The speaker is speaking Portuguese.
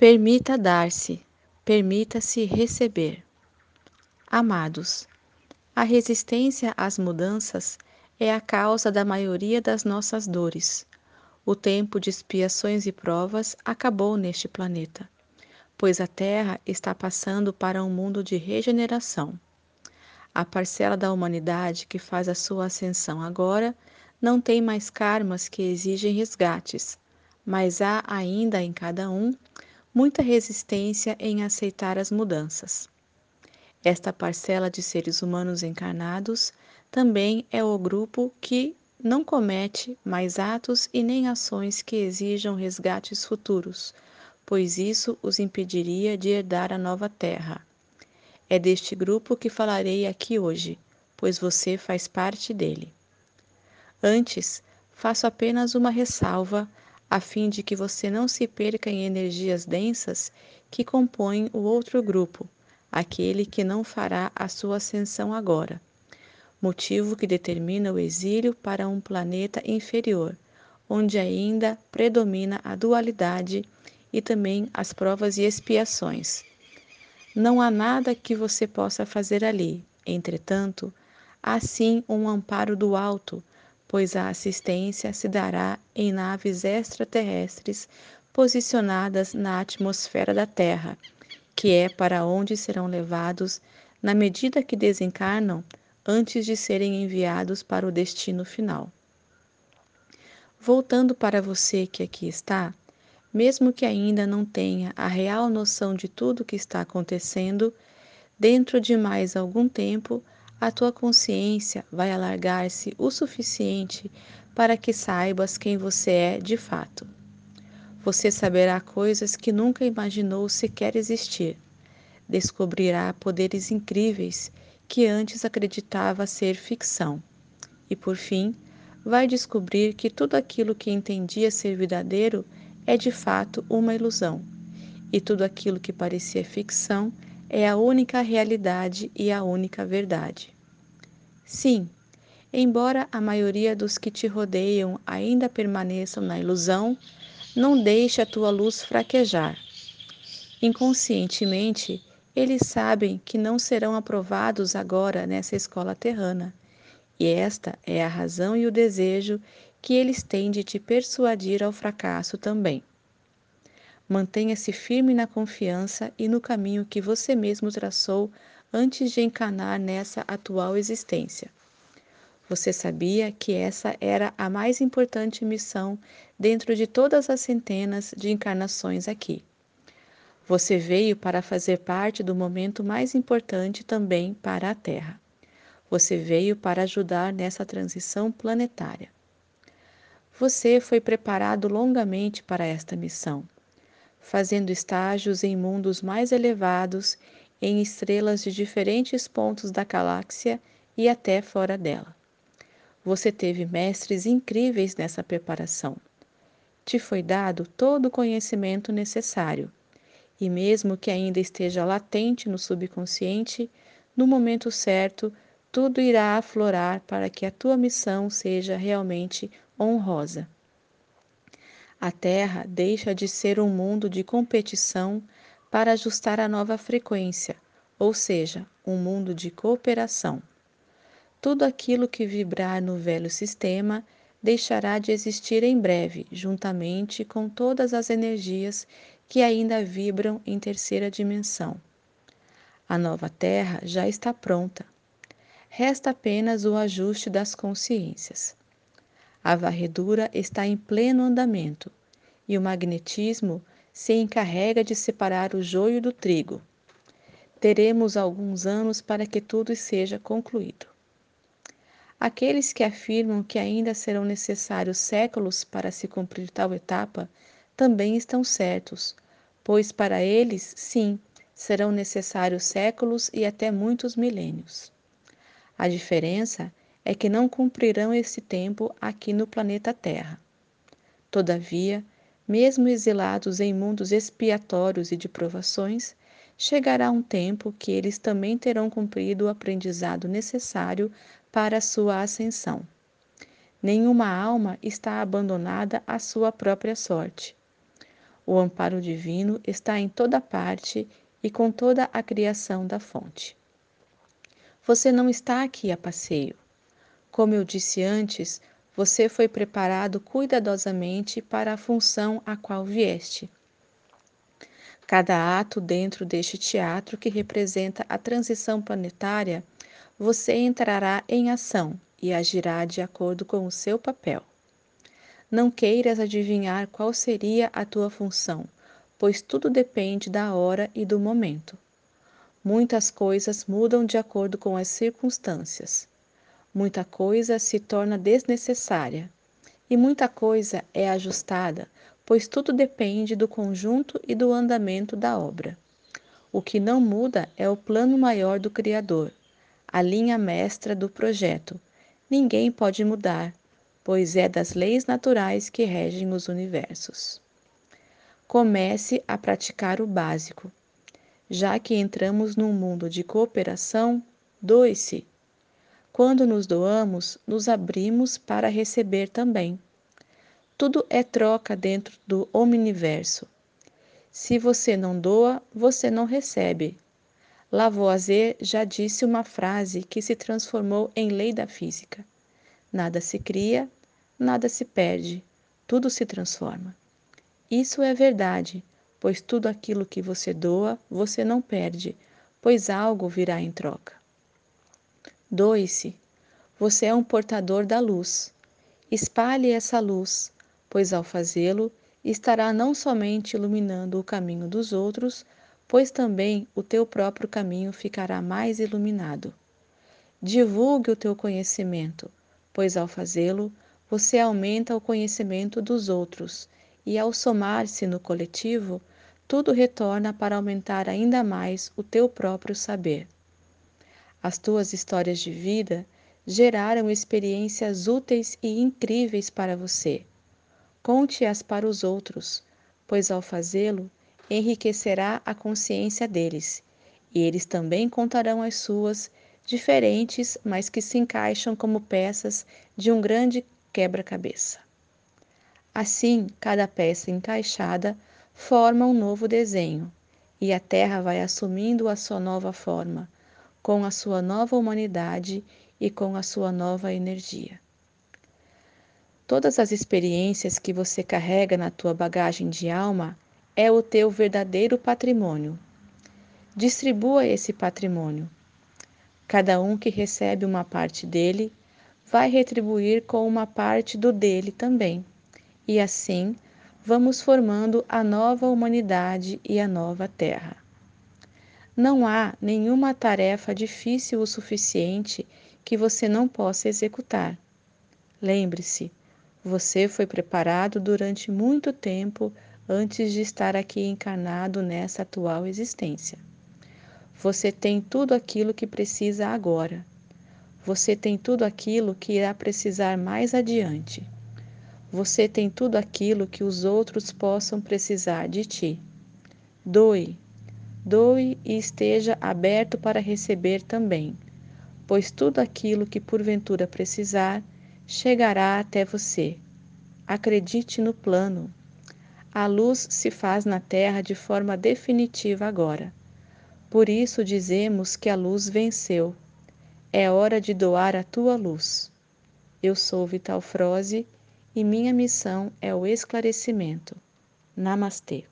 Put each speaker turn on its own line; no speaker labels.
Permita dar-se, permita-se receber. Amados, a resistência às mudanças é a causa da maioria das nossas dores. O tempo de expiações e provas acabou neste planeta, pois a Terra está passando para um mundo de regeneração. A parcela da humanidade que faz a sua ascensão agora não tem mais karmas que exigem resgates, mas há ainda em cada um muita resistência em aceitar as mudanças. Esta parcela de seres humanos encarnados também é o grupo que não comete mais atos e nem ações que exijam resgates futuros, pois isso os impediria de herdar a nova terra. É deste grupo que falarei aqui hoje, pois você faz parte dele. Antes, faço apenas uma ressalva a fim de que você não se perca em energias densas que compõem o outro grupo, aquele que não fará a sua ascensão agora, motivo que determina o exílio para um planeta inferior, onde ainda predomina a dualidade e também as provas e expiações. Não há nada que você possa fazer ali, entretanto, há sim um amparo do alto pois a assistência se dará em naves extraterrestres posicionadas na atmosfera da Terra, que é para onde serão levados na medida que desencarnam antes de serem enviados para o destino final. Voltando para você que aqui está, mesmo que ainda não tenha a real noção de tudo o que está acontecendo, dentro de mais algum tempo a tua consciência vai alargar-se o suficiente para que saibas quem você é de fato. Você saberá coisas que nunca imaginou sequer existir. Descobrirá poderes incríveis que antes acreditava ser ficção. E por fim, vai descobrir que tudo aquilo que entendia ser verdadeiro é de fato uma ilusão. E tudo aquilo que parecia ficção é a única realidade e a única verdade. Sim, embora a maioria dos que te rodeiam ainda permaneçam na ilusão, não deixe a tua luz fraquejar. Inconscientemente, eles sabem que não serão aprovados agora nessa escola terrana, e esta é a razão e o desejo que eles têm de te persuadir ao fracasso também. Mantenha-se firme na confiança e no caminho que você mesmo traçou antes de encanar nessa atual existência. Você sabia que essa era a mais importante missão dentro de todas as centenas de encarnações aqui. Você veio para fazer parte do momento mais importante também para a Terra. Você veio para ajudar nessa transição planetária. Você foi preparado longamente para esta missão fazendo estágios em mundos mais elevados, em estrelas de diferentes pontos da galáxia e até fora dela. Você teve mestres incríveis nessa preparação. Te foi dado todo o conhecimento necessário, e mesmo que ainda esteja latente no subconsciente, no momento certo, tudo irá aflorar para que a tua missão seja realmente honrosa. A Terra deixa de ser um mundo de competição para ajustar a nova frequência, ou seja, um mundo de cooperação. Tudo aquilo que vibrar no velho sistema deixará de existir em breve, juntamente com todas as energias que ainda vibram em terceira dimensão. A nova Terra já está pronta. Resta apenas o ajuste das consciências. A varredura está em pleno andamento e o magnetismo se encarrega de separar o joio do trigo. Teremos alguns anos para que tudo seja concluído. Aqueles que afirmam que ainda serão necessários séculos para se cumprir tal etapa também estão certos, pois para eles, sim, serão necessários séculos e até muitos milênios. A diferença é que não cumprirão esse tempo aqui no planeta Terra. Todavia, mesmo exilados em mundos expiatórios e de provações, chegará um tempo que eles também terão cumprido o aprendizado necessário para a sua ascensão. Nenhuma alma está abandonada à sua própria sorte. O amparo divino está em toda parte e com toda a criação da fonte. Você não está aqui a passeio. Como eu disse antes, você foi preparado cuidadosamente para a função a qual vieste. Cada ato dentro deste teatro que representa a transição planetária, você entrará em ação e agirá de acordo com o seu papel. Não queiras adivinhar qual seria a tua função, pois tudo depende da hora e do momento. Muitas coisas mudam de acordo com as circunstâncias. Muita coisa se torna desnecessária e muita coisa é ajustada, pois tudo depende do conjunto e do andamento da obra. O que não muda é o plano maior do Criador, a linha mestra do projeto. Ninguém pode mudar, pois é das leis naturais que regem os universos. Comece a praticar o básico já que entramos num mundo de cooperação, doe-se. Quando nos doamos, nos abrimos para receber também. Tudo é troca dentro do omniverso. Se você não doa, você não recebe. Lavoisier já disse uma frase que se transformou em lei da física: Nada se cria, nada se perde, tudo se transforma. Isso é verdade, pois tudo aquilo que você doa, você não perde, pois algo virá em troca. Doe-se. Você é um portador da luz. Espalhe essa luz, pois ao fazê-lo, estará não somente iluminando o caminho dos outros, pois também o teu próprio caminho ficará mais iluminado. Divulgue o teu conhecimento, pois ao fazê-lo, você aumenta o conhecimento dos outros, e ao somar-se no coletivo, tudo retorna para aumentar ainda mais o teu próprio saber. As tuas histórias de vida geraram experiências úteis e incríveis para você. Conte-as para os outros, pois ao fazê-lo, enriquecerá a consciência deles, e eles também contarão as suas, diferentes, mas que se encaixam como peças de um grande quebra-cabeça. Assim, cada peça encaixada forma um novo desenho, e a Terra vai assumindo a sua nova forma, com a sua nova humanidade e com a sua nova energia. Todas as experiências que você carrega na tua bagagem de alma é o teu verdadeiro patrimônio. Distribua esse patrimônio. Cada um que recebe uma parte dele vai retribuir com uma parte do dele também. E assim, vamos formando a nova humanidade e a nova Terra. Não há nenhuma tarefa difícil o suficiente que você não possa executar. Lembre-se, você foi preparado durante muito tempo antes de estar aqui encarnado nessa atual existência. Você tem tudo aquilo que precisa agora. Você tem tudo aquilo que irá precisar mais adiante. Você tem tudo aquilo que os outros possam precisar de ti. Doe, doe e esteja aberto para receber também, pois tudo aquilo que porventura precisar chegará até você. Acredite no plano. A luz se faz na terra de forma definitiva agora. Por isso dizemos que a luz venceu. É hora de doar a tua luz. Eu sou Vital Froze e minha missão é o esclarecimento. Namastê.